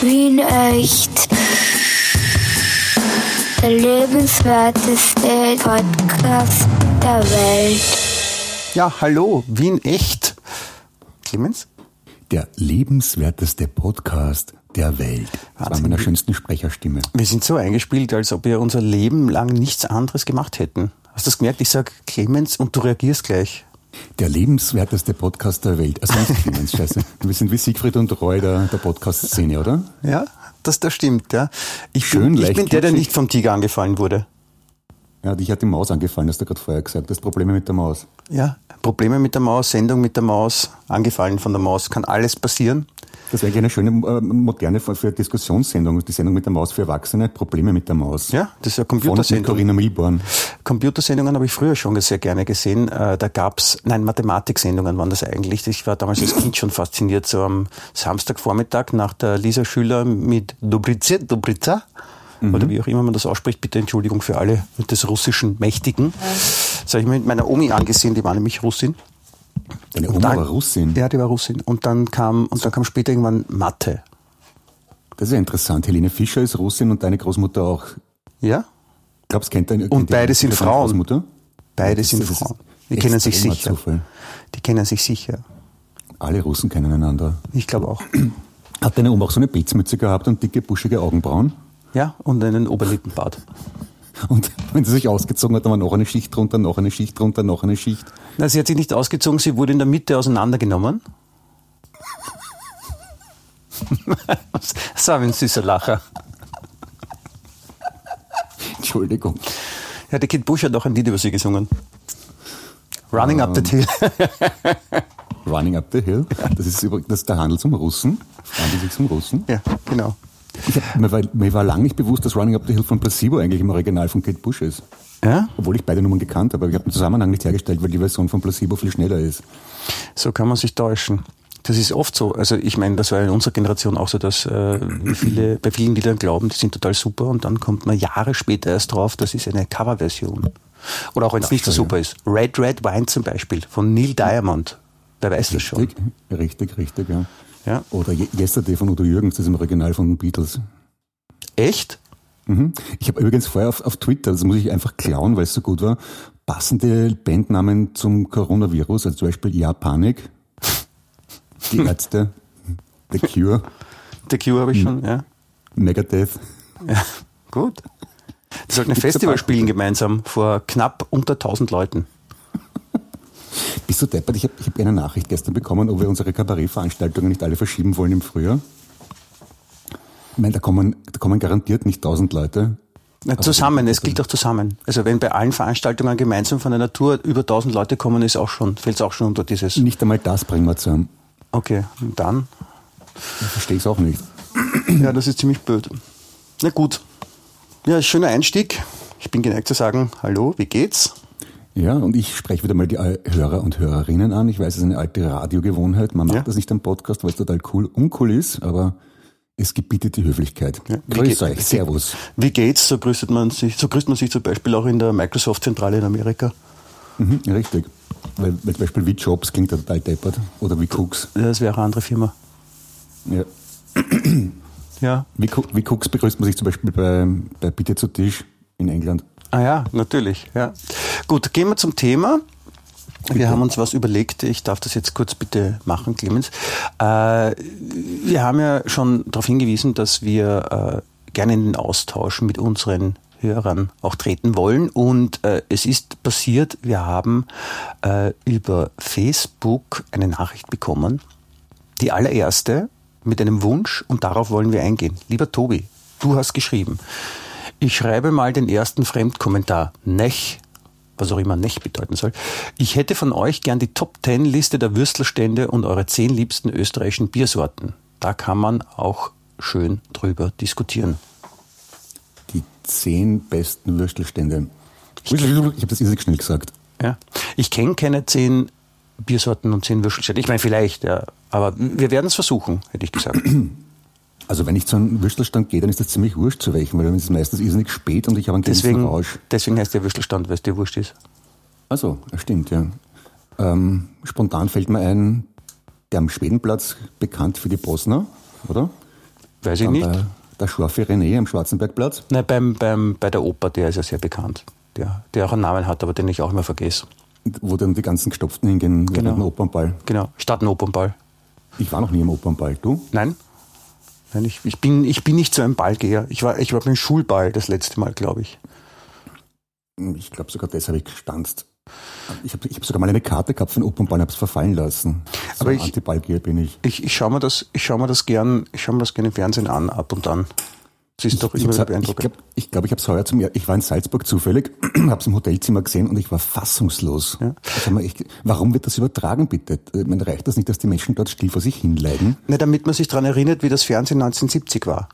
Wien echt. Der lebenswerteste Podcast der Welt. Ja, hallo, Wien echt. Clemens? Der lebenswerteste Podcast der Welt. Das war meiner schönsten Sprecherstimme. Wir sind so eingespielt, als ob wir unser Leben lang nichts anderes gemacht hätten. Hast du das gemerkt? Ich sag Clemens und du reagierst gleich. Der lebenswerteste Podcast der Welt. Also nicht Clemens, scheiße. Wir sind wie Siegfried und Roy der, der Podcast-Szene, oder? Ja, das, das stimmt, ja. Ich Schön bin, ich bin der, der nicht vom Tiger angefallen wurde. Ja, dich hat die Maus angefallen, hast du gerade vorher gesagt. Das Probleme mit der Maus. Ja, Probleme mit der Maus, Sendung mit der Maus, angefallen von der Maus, kann alles passieren. Das wäre eigentlich eine schöne, äh, moderne für, Diskussionssendung. Die Sendung mit der Maus für Erwachsene. Probleme mit der Maus. Ja, das ist Von mit Computersendung. Corinna Milborn. Computersendungen habe ich früher schon sehr gerne gesehen. Äh, Da gab's, nein, Mathematiksendungen waren das eigentlich. Ich war damals als Kind schon fasziniert, so am Samstagvormittag nach der Lisa Schüler mit Dobrice, Dobrica, oder wie auch immer man das ausspricht, bitte Entschuldigung für alle des russischen Mächtigen. Das habe ich mir mit meiner Omi angesehen, die war nämlich Russin. Deine Oma dann- war Russin. Ja, die war Russin. Und dann kam, und dann kam später irgendwann Mathe. Das ist ja interessant. Helene Fischer ist Russin und deine Großmutter auch. Ja? Glaubst kennt deine Und beide sind Frauen. Beide sind Frauen. Die kennen sich sicher. Zufall. Die kennen sich sicher. Alle Russen kennen einander. Ich glaube auch. Hat deine Oma auch so eine Pilzmütze gehabt und dicke, buschige Augenbrauen? Ja, und einen Oberlippenbart. Und wenn sie sich ausgezogen hat, dann war noch eine Schicht drunter, noch eine Schicht drunter, noch eine Schicht. Na, sie hat sich nicht ausgezogen, sie wurde in der Mitte auseinandergenommen. das war ein süßer Lacher. Entschuldigung. Ja, der Kid Bush hat auch ein Lied über sie gesungen. Running up the hill. Running up the hill. Das ist übrigens das ist der Handel zum Russen. Handelt sich zum Russen. ja, genau. Hab, mir, war, mir war lange nicht bewusst, dass Running up the hill von Placebo eigentlich im Original von Kate Bush ist. Ja, Obwohl ich beide Nummern gekannt habe, aber ich habe den Zusammenhang nicht hergestellt, weil die Version von Placebo viel schneller ist. so kann man sich täuschen. Das ist oft so. Also ich meine, das war in unserer Generation auch so, dass äh, viele, bei vielen Liedern glauben, die sind total super und dann kommt man Jahre später erst drauf, das ist eine Coverversion. Oder auch wenn es nicht so ja. super ist. Red Red Wine zum Beispiel von Neil Diamond. Wer weiß das schon. Richtig, richtig, richtig, ja. Ja. Oder Ye- Yesterday von Udo Jürgens, das ist im Original von den Beatles. Echt? Mhm. Ich habe übrigens vorher auf, auf Twitter, das muss ich einfach klauen, weil es so gut war, passende Bandnamen zum Coronavirus, also zum Beispiel Ja Panik, die Ärzte, The Cure, The Cure habe ich schon, ja. Megadeth. ja. Gut. Die sollten ein Festival spielen gemeinsam vor knapp unter 1000 Leuten. Bist du deppert? Ich habe hab eine Nachricht gestern bekommen, ob wir unsere Kabarettveranstaltungen nicht alle verschieben wollen im Frühjahr. Ich meine, da kommen, da kommen garantiert nicht 1000 Leute. Na, zusammen, es gilt auch zusammen. Also wenn bei allen Veranstaltungen gemeinsam von einer Tour über 1000 Leute kommen, ist auch schon, fällt es auch schon unter dieses. Nicht einmal das bringen wir zusammen. Okay, und dann? Ich verstehe es auch nicht. Ja, das ist ziemlich blöd. Na gut. Ja, schöner Einstieg. Ich bin geneigt zu sagen, hallo, wie geht's? Ja, und ich spreche wieder mal die Hörer und Hörerinnen an. Ich weiß, es ist eine alte Radiogewohnheit. Man macht Ja. das nicht am Podcast, weil es total cool uncool ist, aber es gebietet die Höflichkeit. Ja. Grüß euch, Servus. Wie geht's? So grüßt man sich, so grüßt man sich zum Beispiel auch in der Microsoft-Zentrale in Amerika. Mhm, richtig. Weil, weil zum Beispiel wie Jobs klingt ja total deppert. Oder wie Cooks. Ja, Das wäre eine andere Firma. Ja. Ja. Wie, wie Cooks begrüßt man sich zum Beispiel bei, bei Bitte zu Tisch in England. Ah ja, natürlich. Ja. Gut, gehen wir zum Thema. Wir haben uns was überlegt. Ich darf das jetzt kurz bitte machen, Clemens. Äh, wir haben ja schon darauf hingewiesen, dass wir äh, gerne in den Austausch mit unseren Hörern auch treten wollen. Und äh, es ist passiert, wir haben äh, über Facebook eine Nachricht bekommen. Die allererste mit einem Wunsch und darauf wollen wir eingehen. Lieber Tobi, du hast geschrieben. Ich schreibe mal den ersten Fremdkommentar. Nech, was auch immer Nech bedeuten soll. Ich hätte von euch gern die Top 10 Liste der Würstelstände und eure 10 liebsten österreichischen Biersorten. Da kann man auch schön drüber diskutieren. Die zehn besten Würstelstände. Ich habe das irrsinnig schnell gesagt. Ja. Ich kenne keine 10 Biersorten und 10 Würstelstände. Ich meine, vielleicht, ja. Aber wir werden es versuchen, hätte ich gesagt. Also wenn ich zu einem Würstelstand gehe, dann ist das ziemlich wurscht zu welchem, weil dann ist es meistens irrsinnig spät und ich habe einen Deswegen, Rausch. deswegen heißt der Würstelstand, weil es dir wurscht ist. Also, das stimmt, ja. Ähm, spontan fällt mir ein, der am Schwedenplatz bekannt für die Bosner, oder? Weiß ich Dann nicht. Der, scharfe René am Schwarzenbergplatz. Nein, beim, beim, bei der Oper, der ist ja sehr bekannt. Der, der auch einen Namen hat, aber den ich auch immer vergesse. Wo dann die ganzen Gestopften hingehen Genau. dem Opernball. Genau, Stadtopernball. Ich war noch nie im Opernball. Du? Nein? Nein, ich, ich, bin, ich bin nicht so ein Ballgeher. Ich war, ich war beim Schulball das letzte Mal, glaube ich. Ich glaube sogar das habe ich gestanzt. Ich habe ich hab sogar mal eine Karte gehabt Opernball und habe es verfallen lassen. So Aber ich- Antiballgeher bin ich. Ich, ich schaue mir das, ich schaue mir das gern, ich schaue mir das gerne im Fernsehen an, ab und an. Das ist doch Ich immer ich beeindruckend. glaube, ich, glaub, ich habe es heuer zum Ich war in Salzburg zufällig, habe es im Hotelzimmer gesehen und ich war fassungslos. Ja. Also ich, warum wird das übertragen, bitte? Äh, Man reicht das nicht, dass die Menschen dort still vor sich hinleiden? Ne, damit man sich daran erinnert, wie das Fernsehen 1970 war.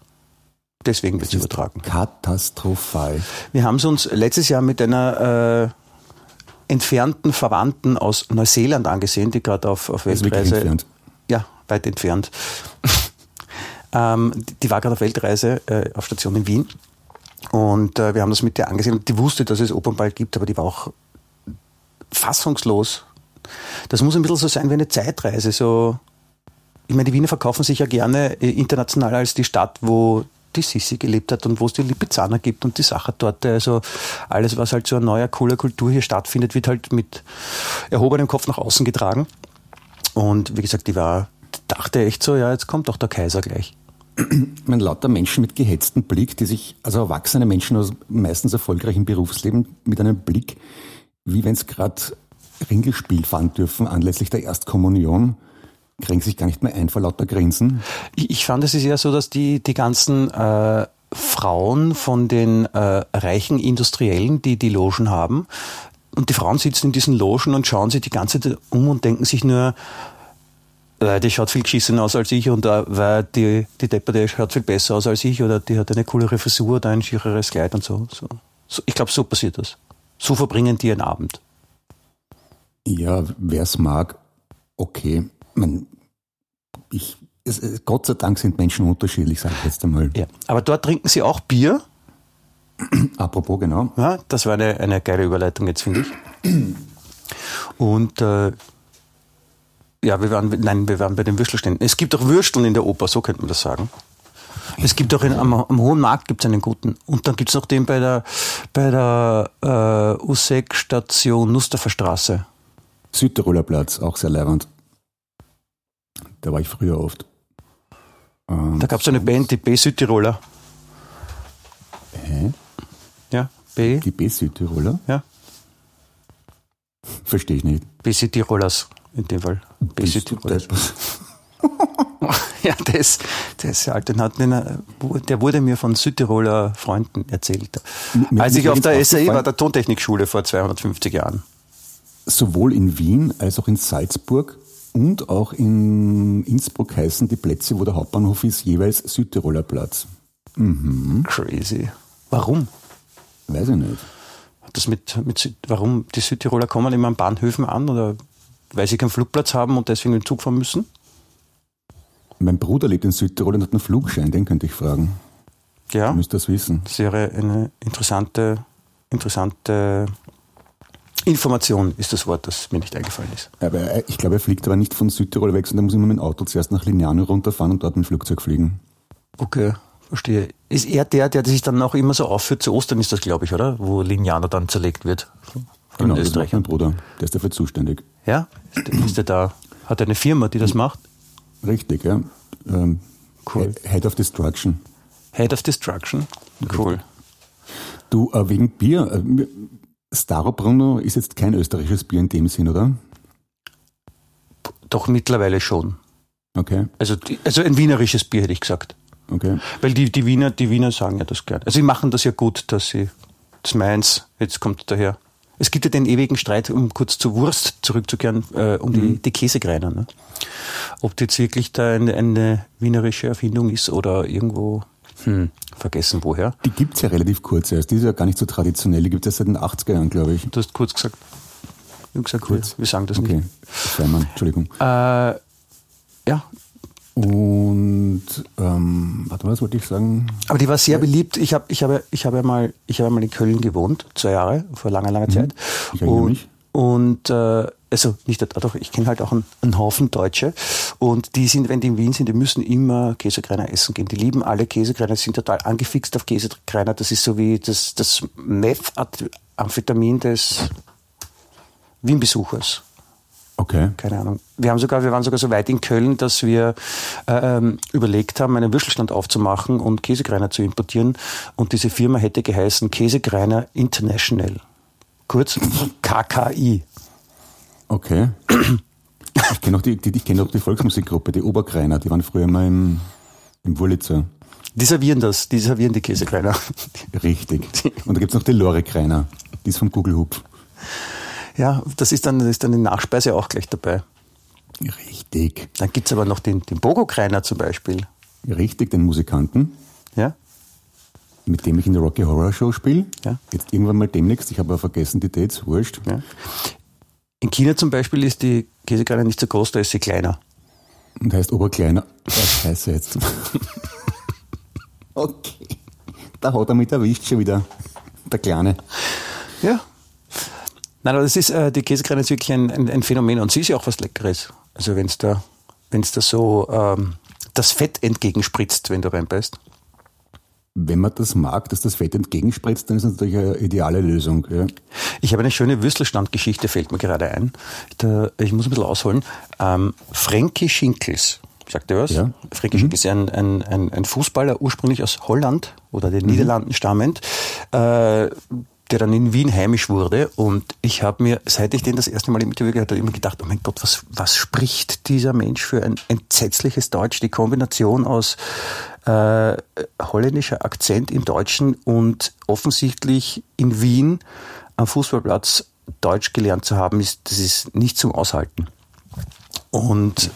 Deswegen wird es übertragen. Katastrophal. Wir haben es uns letztes Jahr mit einer äh, entfernten Verwandten aus Neuseeland angesehen, die gerade auf, auf wirklich Weltreise. entfernt. Ja, weit entfernt. ähm, die- war gerade auf Weltreise äh, auf Station in Wien. Und äh, wir haben das mit der angesehen die wusste, dass es Opernball gibt, aber die war auch fassungslos. Das muss ein bisschen so sein wie eine Zeitreise. So, ich meine, die Wiener verkaufen sich ja gerne äh, international als die Stadt, wo die Sissi gelebt hat und wo es die Lipizzaner gibt und die Sachertorte. Also alles, was halt so eine neue, coole Kultur hier stattfindet, wird halt mit erhobenem Kopf nach außen getragen. Und wie gesagt, die war, dachte echt so, ja, jetzt kommt doch der Kaiser gleich. Ich meine, lauter Menschen mit gehetztem Blick, die sich, also erwachsene Menschen aus meistens erfolgreichen Berufsleben, mit einem Blick, wie wenn es gerade Ringelspiel fahren dürfen, anlässlich der Erstkommunion, kriegen sich gar nicht mehr ein vor lauter Grinsen. Ich, ich fand, es ist eher so, dass die, die ganzen äh, Frauen von den äh, reichen Industriellen, die die Logen haben, und die Frauen sitzen in diesen Logen und schauen sich die ganze Zeit um und denken sich nur, äh, die schaut viel geschissen aus als ich und äh, weil die, die Depperte schaut viel besser aus als ich oder die hat eine coolere Frisur oder ein schiereres Kleid und so. so. so ich glaube, so passiert das. So verbringen die einen Abend. Ja, wer es mag, okay. Man, ich, es, es- Gott sei Dank sind Menschen unterschiedlich, sage ich jetzt einmal. Ja. Aber dort trinken sie auch Bier. Apropos, genau. Ja, das war eine, eine geile Überleitung jetzt, finde ich. Und äh, ja, wir waren, nein, wir waren bei den Würstelständen. Es gibt auch Würsteln in der Oper, so könnte man das sagen. Es gibt auch in, am, am Hohen Markt gibt es einen guten. Und dann gibt es noch den bei der, bei der äh, Usek-Station Nusterfer Straße. Südtiroler Platz, auch sehr leibend. Da war ich früher oft. Ähm, Da gab es eine Band, die B-Südtiroler. Hä? Ja, B, Die B-Südtiroler? ja, Verstehe ich nicht. B-Südtirolers in dem Fall. B-Südtirolers. Ja, das, das alte hat der wurde mir von Südtiroler Freunden erzählt. Mir- Als ich auf der SAE war, der Tontechnikschule vor 250 Jahren. Sowohl in Wien als auch in Salzburg und auch in Innsbruck heißen die Plätze, wo der Hauptbahnhof ist, jeweils Südtiroler Platz. Crazy. Warum? Weiß ich nicht. Das mit, mit warum die Südtiroler kommen immer an Bahnhöfen an oder weil sie keinen Flugplatz haben und deswegen dem Zug fahren müssen? Mein Bruder lebt in Südtirol und hat einen Flugschein, den könnte ich fragen. Ja, Du müsst das wissen. das wäre eine interessante, interessante Information, ist das Wort, das mir nicht eingefallen ist. Aber er- ich glaube, er fliegt aber nicht von Südtirol weg, sondern muss immer mit dem Auto zuerst nach Lignano runterfahren und dort mit dem Flugzeug fliegen. Okay, verstehe. Ist er der, der sich dann auch immer so aufführt? Zu Ostern ist das, glaube ich, oder? Wo Lignano dann zerlegt wird. Von Genau, das macht Österreichern. mein Bruder. Der ist dafür zuständig. Ja? Ist der, ist da? Hat er eine Firma, die das macht? Richtig, ja. Ähm, Cool. He- Head of Destruction. Head of Destruction. Cool. Du, äh, wegen Bier. Starobrunno ist jetzt kein österreichisches Bier in dem Sinn, oder? Doch mittlerweile schon. Okay, Also, also ein wienerisches Bier hätte ich gesagt. okay. Weil die, die Wiener, die Wiener sagen ja das gern. Also sie machen das ja gut, dass sie das Mainz, jetzt kommt daher. Es gibt ja den ewigen Streit, um kurz zur Wurst zurückzukehren, äh, um die, die Käsegreiner. Ne? Ob die jetzt wirklich da eine, eine wienerische Erfindung ist oder irgendwo, hm, vergessen woher. Die gibt's ja relativ kurz erst. Die ist ja gar nicht so traditionell. Die gibt's ja seit den 80er Jahren, glaube ich. Du hast kurz gesagt. Ich hab gesagt, kurz. Wir sagen das Okay, nicht. Feimann, Entschuldigung. Äh, ja, Und, ähm, warte mal, was wollte ich sagen? Aber die war sehr beliebt. Ich habe ich habe ich habe mal ich habe mal in Köln gewohnt, zwei Jahre vor langer langer Zeit. Mhm. Ich und mich. und äh, also nicht, doch, ich kenne halt auch einen, einen, Haufen Deutsche und die sind, wenn die in Wien sind, die müssen immer Käsekreiner essen gehen. Die lieben alle Käsekreiner, sind total angefixt auf Käsekreiner. Das ist so wie das, das Meth-Amphetamin des Wien-Besuchers. Okay. Keine Ahnung. Wir haben sogar, wir waren sogar so weit in Köln, dass wir ähm, überlegt haben, einen Würstelstand aufzumachen und Käsekreiner zu importieren. Und diese Firma hätte geheißen Käsekreiner International. Kurz KKI. Okay. Ich kenne auch die, die, ich kenne auch die Volksmusikgruppe, die Oberkreiner, die waren früher mal im, im Wurlitzer. Die servieren das, die servieren die Käsekreiner. Richtig. Und da gibt es noch die Lore Kreiner, die ist vom Google Hub. Ja, das ist dann, das ist dann die Nachspeise auch gleich dabei. Richtig. Dann gibt es aber noch den, den Bogo-Kreiner zum Beispiel. Richtig, den Musikanten. Ja. Mit dem ich in der Rocky Horror Show spiele. Ja. Jetzt irgendwann mal demnächst. Ich habe aber vergessen die Dates, wurscht. Ja. In China zum Beispiel ist die Käsekreiner nicht so groß, da ist sie kleiner. Und heißt Oberkleiner. Was heißt jetzt? okay. Da hat er mit erwischt schon wieder. Der Kleine. Ja, Nein, aber das ist, äh, die Käsekreine ist wirklich ein, ein, ein, Phänomen und sie ist ja auch was Leckeres. Also wenn es da, wenn's da so ähm, das Fett entgegenspritzt, wenn du reinbeißt. Wenn man das mag, dass das Fett entgegenspritzt, dann ist das natürlich eine ideale Lösung. Ja. Ich habe eine schöne Würstelstandgeschichte, fällt mir gerade ein. Da, ich muss ein bisschen ausholen. Ähm, Frankie Schinkels, sagt ihr was? Ja. Frankie mhm. Schinkels ist ein, ein, ein, ein Fußballer, ursprünglich aus Holland oder den mhm. Niederlanden stammend. Äh, der dann in Wien heimisch wurde. Und ich habe mir, seit ich den das erste Mal im Interview gehört habe, immer gedacht, oh mein Gott, was, was spricht dieser Mensch für ein entsetzliches Deutsch? Die Kombination aus äh, holländischer Akzent im Deutschen und offensichtlich in Wien am Fußballplatz Deutsch gelernt zu haben, ist, das ist nicht zum Aushalten. Und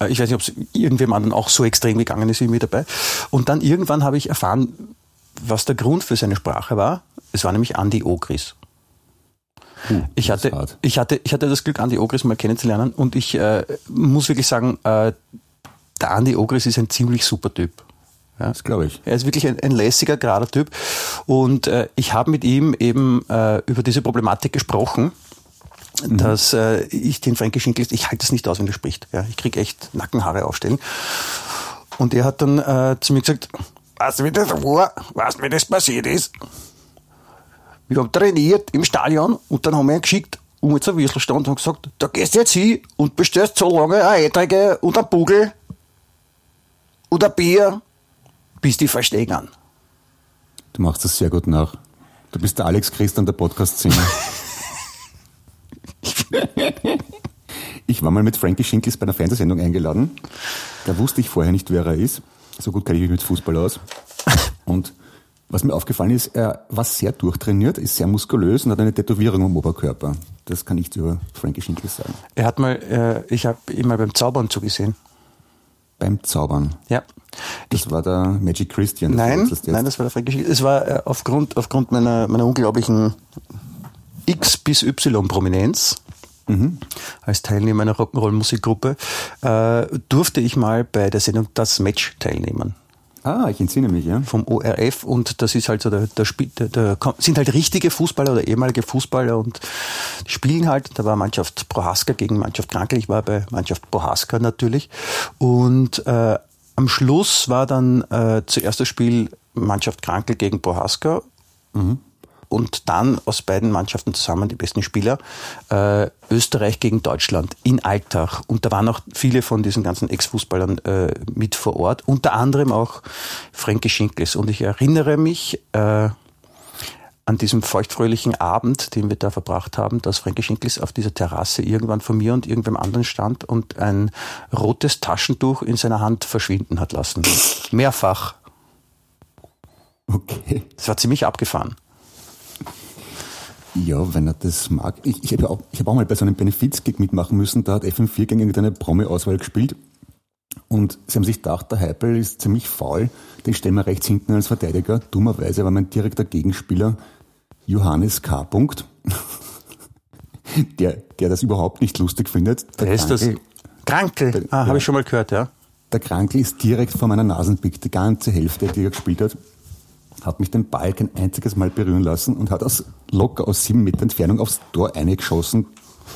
äh, ich weiß nicht, ob es irgendwem anderen auch so extrem gegangen ist wie mir dabei. Und dann irgendwann habe ich erfahren, was der Grund für seine Sprache war. Es war nämlich Andi Ogris. Hm, ich, hatte, ich, hatte, ich hatte das Glück, Andi Ogris mal kennenzulernen und ich äh, muss wirklich sagen, äh, der Andi Ogris ist ein ziemlich super Typ. Ja? Das glaube ich. Er ist wirklich ein, ein lässiger, gerader Typ. Und äh, ich habe mit ihm eben äh, über diese Problematik gesprochen, mhm. dass äh, ich den Frankie Schinkel, ich halte das nicht aus, wenn er spricht. Ja? Ich kriege echt Nackenhaare aufstellen. Und er hat dann äh, zu mir gesagt, Weißt du, wie das war? Weißt du, wie das passiert ist? Wir haben trainiert im Stadion und dann haben wir ihn geschickt um jetzt ein Würstelstand und gesagt, da gehst du jetzt hin und bestellst so lange eine Ätrige und ein Bugel und ein Bier, bis die verstehen. Du machst das sehr gut nach. Du bist der Alex Christian der Podcast-Szene. ich war mal mit Frankie Schinkels bei einer Fernsehsendung eingeladen. Da wusste ich vorher nicht, wer er ist. So gut kenne ich mich mit Fußball aus. Und was mir aufgefallen ist, er war sehr durchtrainiert, ist sehr muskulös und hat eine Tätowierung am Oberkörper. Das kann ich über Frankie Schinkels sagen. Er hat mal, äh, ich habe ihn mal beim Zaubern zugesehen. Beim Zaubern? Ja. Das ich, war der Magic Christian. Nein, das nein, das war der Frankie Schinkels. Es war äh, aufgrund, aufgrund meiner, meiner unglaublichen X bis Y Prominenz Mhm. Als Teilnehmer einer Rock'n'Roll-Musikgruppe äh, durfte ich mal bei der Sendung Das Match teilnehmen. Ah, ich entsinne mich, ja. Vom ORF und das ist halt so der, der, der, der sind halt richtige Fußballer oder ehemalige Fußballer und spielen halt. Da war Mannschaft Prohaska gegen Mannschaft Krankel. Ich war bei Mannschaft Prohaska natürlich. Und äh, am Schluss war dann äh, zuerst das Spiel Mannschaft Krankel gegen Prohaska. Mhm und dann aus beiden Mannschaften zusammen die besten Spieler. Äh, Österreich gegen Deutschland in Alltag. Und da waren auch viele von diesen ganzen Ex-Fußballern äh, mit vor Ort, unter anderem auch Frankie Schinkels. Und ich erinnere mich äh, an diesem feuchtfröhlichen Abend, den wir da verbracht haben, dass Frankie Schinkels auf dieser Terrasse irgendwann von mir und irgendwem anderen stand und ein rotes Taschentuch in seiner Hand verschwinden hat lassen. Mehrfach. Okay. Das war ziemlich abgefahren. Ja, wenn er das mag. Ich, ich habe auch, hab auch mal bei so einem Benefizgig mitmachen müssen. Da hat FM4 gegen irgendeine Promi-Auswahl gespielt. Und sie haben sich gedacht, der Heipel ist ziemlich faul. Den stellen wir rechts hinten als Verteidiger. Dummerweise war mein direkter Gegenspieler Johannes K. der, der das überhaupt nicht lustig findet. Der, der ist das Krankel. Ah, ja, habe ich schon mal gehört, ja. Der Krankel ist direkt vor meiner Nasenpick, die ganze Hälfte, die er gespielt hat hat mich den Ball kein einziges Mal berühren lassen und hat aus locker aus sieben Meter Entfernung aufs Tor eingeschossen.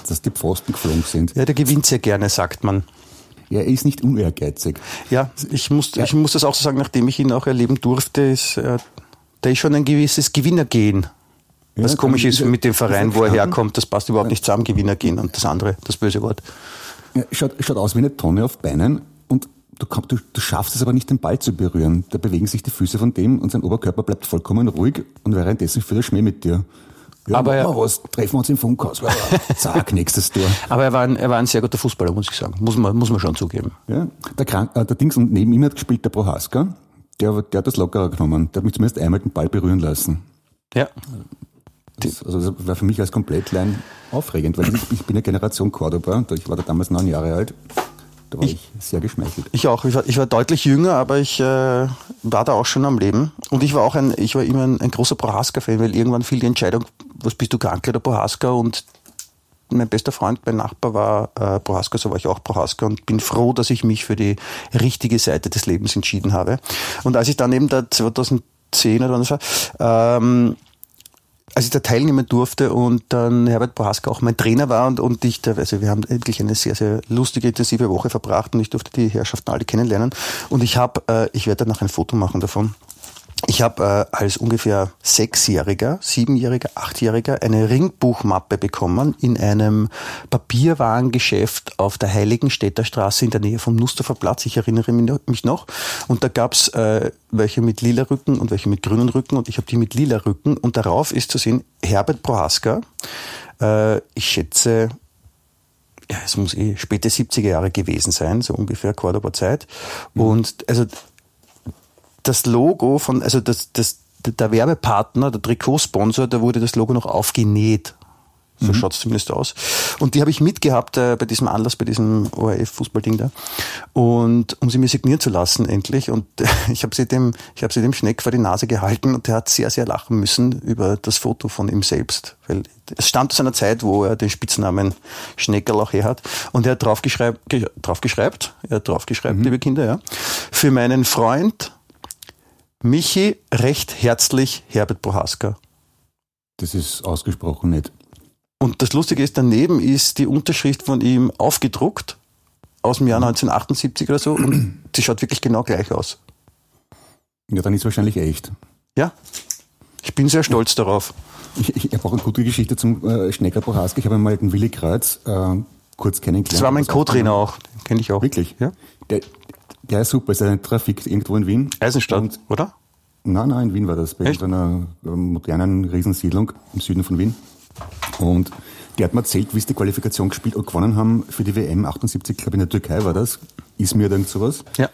dass die Pfosten geflogen sind. Ja, der gewinnt sehr gerne, sagt man. Ja, er ist nicht unehrgeizig. Ja, ich muss, ja. ich muss das auch so sagen, nachdem ich ihn auch erleben durfte, ist, äh, da ist schon ein gewisses Gewinnergehen. Ja, Was komisch ist mit dem Verein, wo er herkommt, das passt überhaupt nicht zusammen, Gewinnergehen und das andere, das böse Wort. Ja, schaut, schaut aus wie eine Tonne auf Beinen du, du, du schaffst es aber nicht, den Ball zu berühren. Da bewegen sich die Füße von dem und sein Oberkörper bleibt vollkommen ruhig und währenddessen führt er Schmäh mit dir. Ja, aber er, was, treffen wir uns im Funkhaus. Zack, nächstes Tor. Aber er war, ein, er war ein sehr guter Fußballer, muss ich sagen. Muss man, muss man schon zugeben. Ja, der, Krank, äh, der Dings und neben ihm hat gespielt der Prohaska. Der, der hat das lockerer genommen. Der hat mich zumindest einmal den Ball berühren lassen. Ja. Das, also das war für mich als Komplettlein aufregend, weil ich, ich bin eine Generation Cordoba. Ich war da damals neun Jahre alt. Da war ich, ich, sehr geschmeichelt. Ich auch. Ich war, ich war deutlich jünger, aber ich äh, war da auch schon am Leben. Und ich war auch ein, ich war immer ein, ein großer Prohaska-Fan, weil irgendwann fiel die Entscheidung, was bist du krank oder Prohaska? Und mein bester Freund, mein Nachbar war äh, Prohaska, so war ich auch Prohaska und bin froh, dass ich mich für die richtige Seite des Lebens entschieden habe. Und als ich dann eben da 2010 oder was war, ähm, als ich da teilnehmen durfte und dann Herbert Bohaska auch mein Trainer war und, und ich, da, also wir haben wirklich eine sehr, sehr lustige, intensive Woche verbracht und ich durfte die Herrschaften alle kennenlernen. Und ich habe, äh, ich werde danach ein Foto machen davon. Ich habe äh, als ungefähr Sechsjähriger, Siebenjähriger, Achtjähriger eine Ringbuchmappe bekommen in einem Papierwarengeschäft auf der Heiligenstädter Straße in der Nähe vom Nusterfer Platz. Ich erinnere mich noch. Und da gab's äh, welche mit lila Rücken und welche mit grünen Rücken und ich habe die mit lila Rücken. Und darauf ist zu sehen Herbert Prohaska. Äh, ich schätze ja, es muss eh späte 70er Jahre gewesen sein, so ungefähr Cordoba Zeit. Mhm. Und also das Logo von, also das, das, der Werbepartner, der Trikotsponsor, da wurde das Logo noch aufgenäht. So mhm. schaut es zumindest aus. Und die habe ich mitgehabt äh, bei diesem Anlass, bei diesem ORF-Fußballding da. Und um sie mir signieren zu lassen, endlich. Und äh, ich habe sie dem, ich habe sie dem Schneck vor die Nase gehalten und der hat sehr, sehr lachen müssen über das Foto von ihm selbst. Weil es stammt aus einer Zeit, wo er den Spitznamen Schneckerl auch her hat. Und er hat draufgeschreibt, draufgeschreibt, er hat draufgeschreibt, mhm. liebe Kinder, ja. Für meinen Freund Michi, recht herzlich Herbert Bohaska. Das ist ausgesprochen nett. Und das Lustige ist, daneben ist die Unterschrift von ihm aufgedruckt aus dem Jahr 1978 oder so und sie schaut wirklich genau gleich aus. Ja, dann ist es wahrscheinlich echt. Ja, ich bin sehr stolz darauf. Ich, ich habe auch eine gute Geschichte zum äh, Schnecker Bohaska. Ich habe mal den Willi Kreuz äh, kurz kennengelernt. Das war mein Co-Trainer auch, kenne ich auch. Wirklich? Ja. Der, ja, super. Ist ein Trafik irgendwo in Wien. Eisenstadt, und, oder? Nein, nein, in Wien war das. Bei Echt? einer modernen Riesensiedlung im Süden von Wien. Und der hat mir erzählt, wie sie die Qualifikation gespielt und gewonnen haben für die WM 78, glaube ich, in der Türkei war das. Izmir oder irgend sowas. Ja.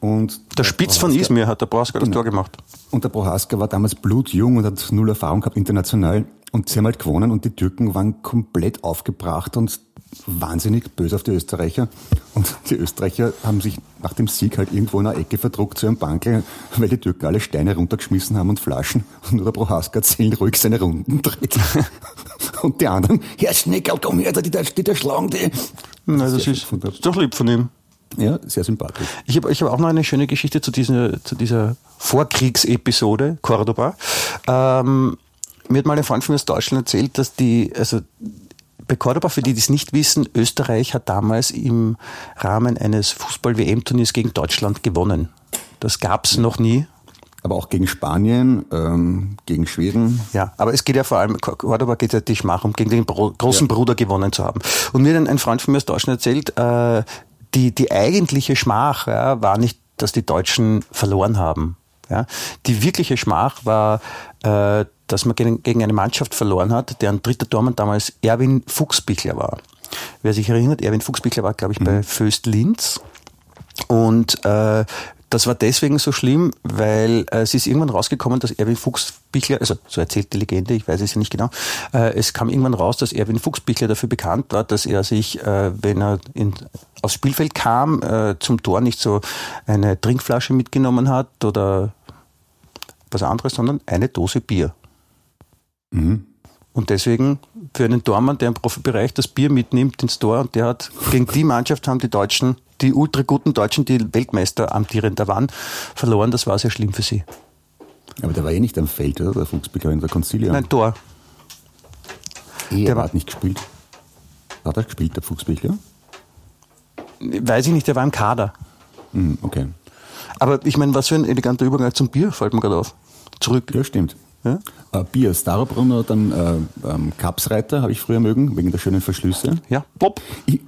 Und der, der Spitz Prohaska, von Izmir hat der Prohaska genau. das Tor gemacht. Und der Prohaska war damals blutjung und hat null Erfahrung gehabt international. Und sie haben halt gewonnen und die Türken waren komplett aufgebracht und wahnsinnig böse auf die Österreicher. Und die Österreicher haben sich nach dem Sieg halt irgendwo in einer Ecke verdruckt zu einem Bankel, weil die Türken alle Steine runtergeschmissen haben und Flaschen. Und nur der Prohaska zählt ruhig seine Runden dreht. Und die anderen, Herr Schneckerl, komm her, die, die, die schlagen die. Nein, das ist, das ist doch lieb von ihm. Ja, sehr sympathisch. Ich habe ich hab auch noch eine schöne Geschichte zu dieser, zu dieser Vorkriegsepisode, Cordoba. Ähm, mir hat mal ein Freund von mir aus Deutschland erzählt, dass die, also bei Cordoba, für die, die es nicht wissen, Österreich hat damals im Rahmen eines Fußball-WM-Turniers gegen Deutschland gewonnen. Das gab es noch nie. Aber auch gegen Spanien, ähm, gegen Schweden. Ja, aber es geht ja vor allem, Cordoba geht ja die Schmach um, gegen den Bro großen ja. Bruder gewonnen zu haben. Und mir hat ein Freund von mir aus Deutschland erzählt, äh, die, die eigentliche Schmach ja, war nicht, dass die Deutschen verloren haben. Ja. Die wirkliche Schmach war, äh, dass man gegen, gegen eine Mannschaft verloren hat, deren dritter Tormann damals Erwin Fuchsbichler war. Wer sich erinnert, Erwin Fuchsbichler war, glaube ich, mhm. bei Föst Linz. Und äh, das war deswegen so schlimm, weil äh, es ist irgendwann rausgekommen, dass Erwin Fuchsbichler, also so erzählt die Legende, ich weiß es ja nicht genau, äh, es kam irgendwann raus, dass Erwin Fuchsbichler dafür bekannt war, dass er sich, äh, wenn er in, aufs Spielfeld kam, äh, zum Tor nicht so eine Trinkflasche mitgenommen hat oder was anderes, sondern eine Dose Bier. Mhm. Und deswegen für einen Tormann, der im Profibereich das Bier mitnimmt ins Tor und der hat gegen die Mannschaft haben die Deutschen, die ultra guten Deutschen, die Weltmeister amtierender waren, verloren. Das war sehr schlimm für sie. Aber der war eh nicht am Feld, oder? Der Fuchsbecker in der Concilia. Nein, Tor. Eh, der war, hat nicht gespielt. Hat er gespielt, der Fuchsbichler? Weiß ich nicht, der war im Kader. Hm, okay. Aber ich meine, was für ein eleganter Übergang zum Bier, fällt mir gerade auf. Zurück. Ja, stimmt. Ja? Äh, Bier, Starobrunner, dann äh, ähm, Kapsreiter habe ich früher mögen, wegen der schönen Verschlüsse. Ja, Bob. Ich,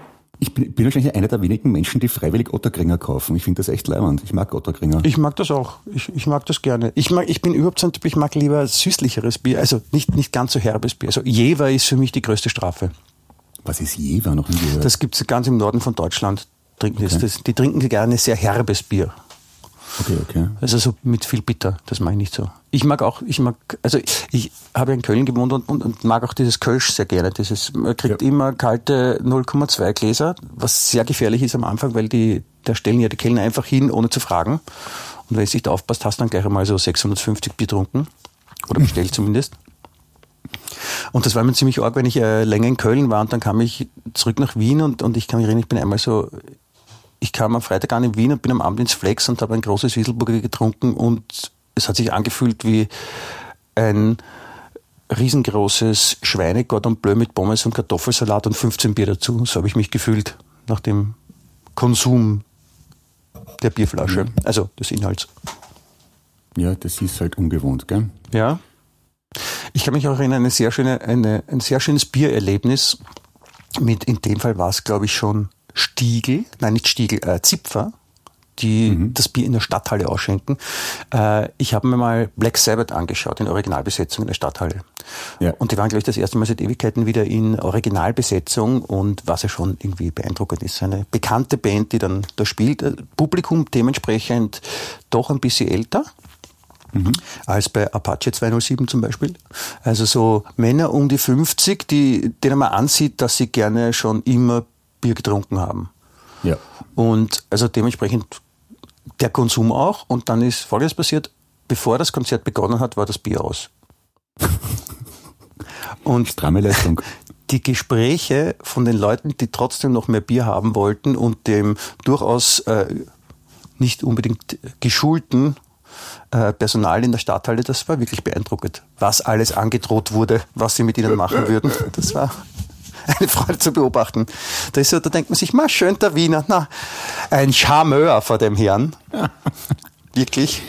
ich bin, bin wahrscheinlich einer der wenigen Menschen, die freiwillig Otterkringer kaufen. Ich finde das echt leibend. Ich mag Otterkringer. Ich mag das auch. Ich, ich mag das gerne. Ich mag, ich bin überhaupt so ein Typ, ich mag lieber süßlicheres Bier, also nicht, nicht ganz so herbes Bier. Also Jever ist für mich die größte Strafe. Was ist Jever noch nie gehört? Das gibt's ganz im Norden von Deutschland. Trinken das, das, die trinken gerne sehr herbes Bier. okay, okay. Also so mit viel Bitter, das mag ich nicht so. Ich mag auch, ich mag, also ich habe ja in Köln gewohnt und, und, und mag auch dieses Kölsch sehr gerne. Dieses, man kriegt Ja. immer kalte 0,2 Gläser, was sehr gefährlich ist am Anfang, weil die, da stellen ja die Kellner einfach hin, ohne zu fragen. Und wenn du nicht aufpasst, hast du dann gleich einmal so 650 Bier getrunken. Oder bestellt zumindest. Und das war mir ziemlich arg, wenn ich äh, länger in Köln war und dann kam ich zurück nach Wien und, und ich kann mich erinnern, ich bin einmal so, ich kam am Freitag an in Wien und bin am Abend ins Flex und habe ein großes Wieselburger getrunken und es hat sich angefühlt wie ein riesengroßes Schweinegordon Bleu mit Pommes und Kartoffelsalat und 15 Bier dazu. So habe ich mich gefühlt nach dem Konsum der Bierflasche, also des Inhalts. Ja, das ist halt ungewohnt, gell? Ja. Ich kann mich auch erinnern, eine sehr schöne, eine, ein sehr schönes Biererlebnis mit, in dem Fall war es, glaube ich, schon Stiegel, nein, nicht Stiegel, äh, Zipfer, die das Bier in der Stadthalle ausschenken. Äh, ich habe mir mal Black Sabbath angeschaut in Originalbesetzung in der Stadthalle. Ja. Und die waren, glaube ich, das erste Mal seit Ewigkeiten wieder in Originalbesetzung und was ja schon irgendwie beeindruckend ist. Eine bekannte Band, die dann da spielt. Äh, Publikum dementsprechend doch ein bisschen älter als bei Apache 207 zum Beispiel. Also so Männer um die 50, die, denen man ansieht, dass sie gerne schon immer Bier getrunken haben. Ja. Und also dementsprechend der Konsum auch. Und dann ist Folgendes passiert. Bevor das Konzert begonnen hat, war das Bier aus. Und Stramme Leistung. die Gespräche von den Leuten, die trotzdem noch mehr Bier haben wollten und dem durchaus äh, nicht unbedingt geschulten äh, Personal in der Stadthalle, das war wirklich beeindruckend, was alles angedroht wurde, was sie mit ihnen machen würden. Das war eine Freude zu beobachten. Da, ist so, da denkt man sich, ma schön der Wiener, na, ein Charmeur vor dem Herrn. Wirklich.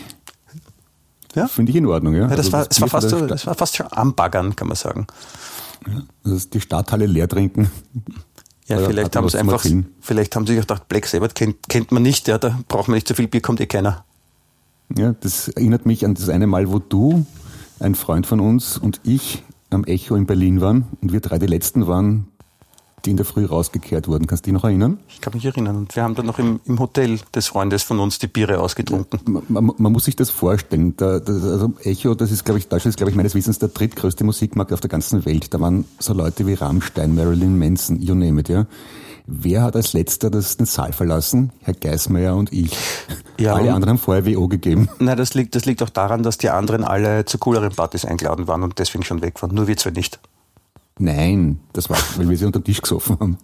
Ja, Finde ich in Ordnung, ja. ja das, Also war, es war fast so, das war fast schon anbaggern, kann man sagen. Also die Stadthalle leer trinken. Ja, Oder vielleicht haben sie einfach, Erzählen? vielleicht haben sie sich gedacht, Black Sabbath kennt, kennt man nicht, ja, da braucht man nicht so viel Bier, kommt eh keiner. Ja, das erinnert mich an das eine Mal, wo du, ein Freund von uns und ich am Echo in Berlin waren und wir drei die Letzten waren, die in der Früh rausgekehrt wurden. Kannst du dich noch erinnern? Ich kann mich erinnern. Und wir haben dann noch im, im Hotel des Freundes von uns die Biere ausgetrunken. Man, man, man muss sich das vorstellen. Da, das, also Echo, das ist, glaube ich, Deutschland ist, glaube ich, meines Wissens der drittgrößte Musikmarkt auf der ganzen Welt. Da waren so Leute wie Rammstein, Marilyn Manson, you name it, ja. Wer hat als letzter das, den Saal verlassen? Herr Geismeier und ich. Ja, Alle anderen haben vorher WO gegeben. Nein, das liegt, das liegt auch daran, dass die anderen alle zu cooleren Partys eingeladen waren und deswegen schon weg waren. Nur wir zwei nicht. Nein, das war, weil wir sie unter den Tisch gesoffen haben.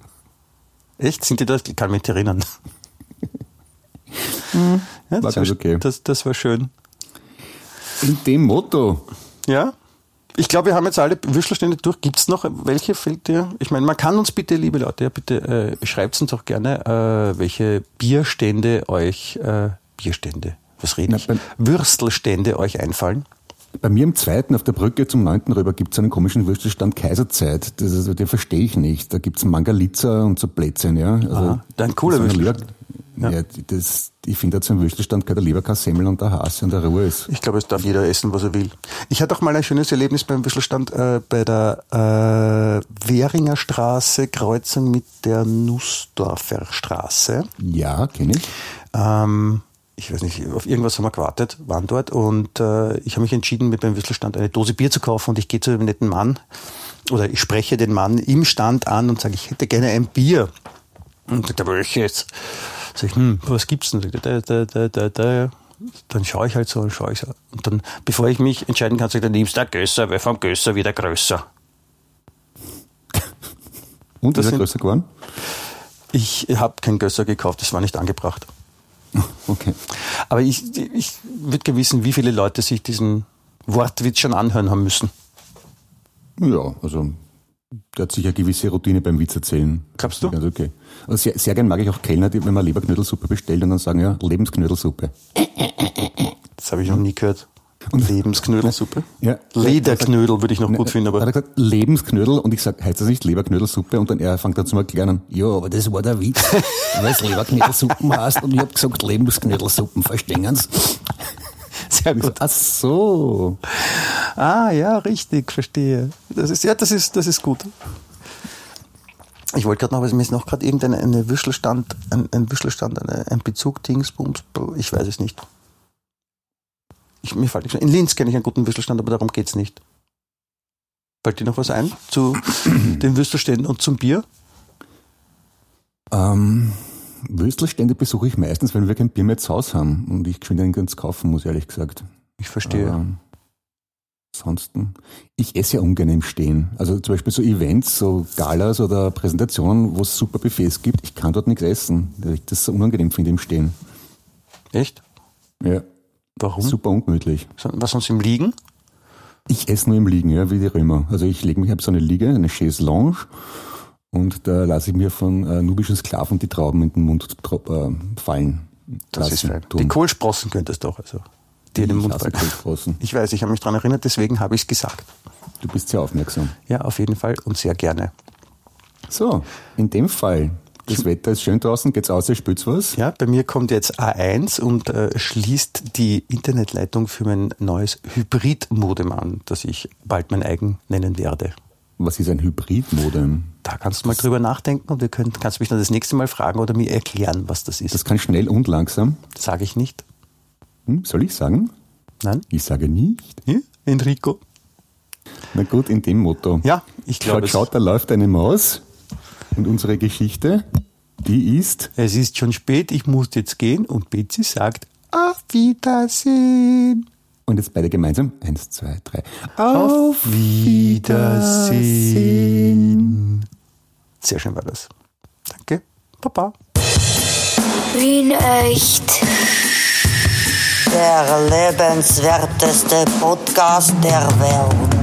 Echt? Sind die das? Ich kann mich nicht erinnern. Ja, das, War ganz okay. das, das war schön. In dem Motto. Ja? Ich glaube, wir haben jetzt alle Würstelstände durch. Gibt es noch welche? Fällt dir? Ich meine, man kann uns bitte, liebe Leute, ja, bitte äh, schreibt uns auch gerne, äh, welche Bierstände euch, äh, Bierstände, was rede Na, ich? Würstelstände euch einfallen. Bei mir im zweiten auf der Brücke zum neunten rüber gibt es einen komischen Würstelstand Kaiserzeit. Das, also, den verstehe ich nicht. Da gibt's Mangalitza und so Plätzchen, ja. Also, Aha, ein cooler Würstelstand. Leber- Ja, das, ich finde, zum Würstelstand gehört der Leberkassemmel und der Hase und der Ruhe ist. Ich glaube, es darf jeder essen, was er will. Ich hatte auch mal ein schönes Erlebnis beim Würstelstand äh, bei der äh, Währinger Straße, Kreuzung mit der Nussdorfer Straße. Ja, kenne ich. Ähm, ich weiß nicht, auf irgendwas haben wir gewartet, waren dort und äh, ich habe mich entschieden, mir beim Würstelstand eine Dose Bier zu kaufen und ich gehe zu dem netten Mann oder ich spreche den Mann im Stand an und sage, ich hätte gerne ein Bier. Und sagt er, welches? Sag ich, hm, was gibt's denn? Da, da, da, da, da. Dann schaue ich halt so und schaue ich so. Und dann, bevor ich mich entscheiden kann, sagt er, nimmst du ein Gösser, weil vom Gösser wieder größer. Und Das ist er größer geworden? Ich habe kein Gösser gekauft, das war nicht angebracht. Okay. Aber ich, ich würde gerne wissen, wie viele Leute sich diesen Wortwitz schon anhören haben müssen. Ja, also Der hat sicher gewisse Routine beim Witz erzählen. Glaubst du? Ganz okay. Also sehr, sehr gern mag ich auch Kellner, die, wenn man Leberknödelsuppe bestellt und dann sagen, ja, Lebensknödelsuppe. Das habe ich noch nie gehört. Und Lebensknödelsuppe? Ja. Lederknödel würde ich noch gut finden, Hat er aber gesagt, Lebensknödel und ich sag, heißt das nicht Leberknödelsuppe? Und dann er fängt dann zum Erklären ja, aber das war der Witz, weil es Leberknödelsuppen heißt und ich hab gesagt Lebensknödelsuppen, verstehen Sie? sehr gut. Ach so. Ah, ja, richtig, verstehe. Das ist, ja, das ist, das ist gut. Ich wollte gerade noch, aber mir ist noch gerade irgendein eine Würstelstand, ein, ein Würstelstand, eine, ein Bezug, Dingsbums, ich weiß es nicht. Ich, mir fällt nichts. In Linz kenne ich einen guten Würstelstand, aber darum geht's nicht. Fällt dir noch was ein zu den Würstelständen und zum Bier? Ähm, Würstelstände besuche ich meistens, wenn wir kein Bier mehr zu Hause haben und ich geschwind einen ganz kaufen muss, ehrlich gesagt. Ich verstehe. Ähm, ansonsten, ich esse ja ungern im Stehen. Also zum Beispiel so Events, so Galas oder Präsentationen, wo es super Buffets gibt, ich kann dort nichts essen, weil ich das so unangenehm finde im Stehen. Echt? Ja, Warum? super ungemütlich. Was sonst im Liegen? Ich esse nur im Liegen, ja, wie die Römer. Also ich lege mich, habe so eine Liege, eine Chaise Lounge und da lasse ich mir von äh, nubischen Sklaven die Trauben in den Mund äh, fallen. Das ist tun. Die Kohlsprossen könntest du auch, also. Die in den Mund fallen. Kohlsprossen. Ich weiß, ich habe mich daran erinnert, deswegen habe ich es gesagt. Du bist sehr aufmerksam. Ja, auf jeden Fall und sehr gerne. So, in dem Fall, das Wetter ist schön draußen, geht's aus, spürt's was? Ja, bei mir kommt jetzt A1 und äh, schließt die Internetleitung für mein neues Hybrid-Modem an, das ich bald mein eigen nennen werde. Was ist ein Hybridmodem? Da kannst du mal drüber nachdenken und wir können, kannst mich dann das nächste Mal fragen oder mir erklären, was das ist. Das kann schnell und langsam. sage ich nicht. Hm, soll ich sagen? Nein? Ich sage nicht. Ja, Enrico? Na gut, in dem Motto. Ja, ich glaube, Schaut, schaut, da läuft eine Maus. Und unsere Geschichte, die ist es ist schon spät, ich muss jetzt gehen und Betsy sagt, auf Wiedersehen. Und jetzt beide gemeinsam. Eins, zwei, drei. Auf Wiedersehen. Sehr schön war das. Danke. Papa. Wien echt. Der lebenswerteste Podcast der Welt.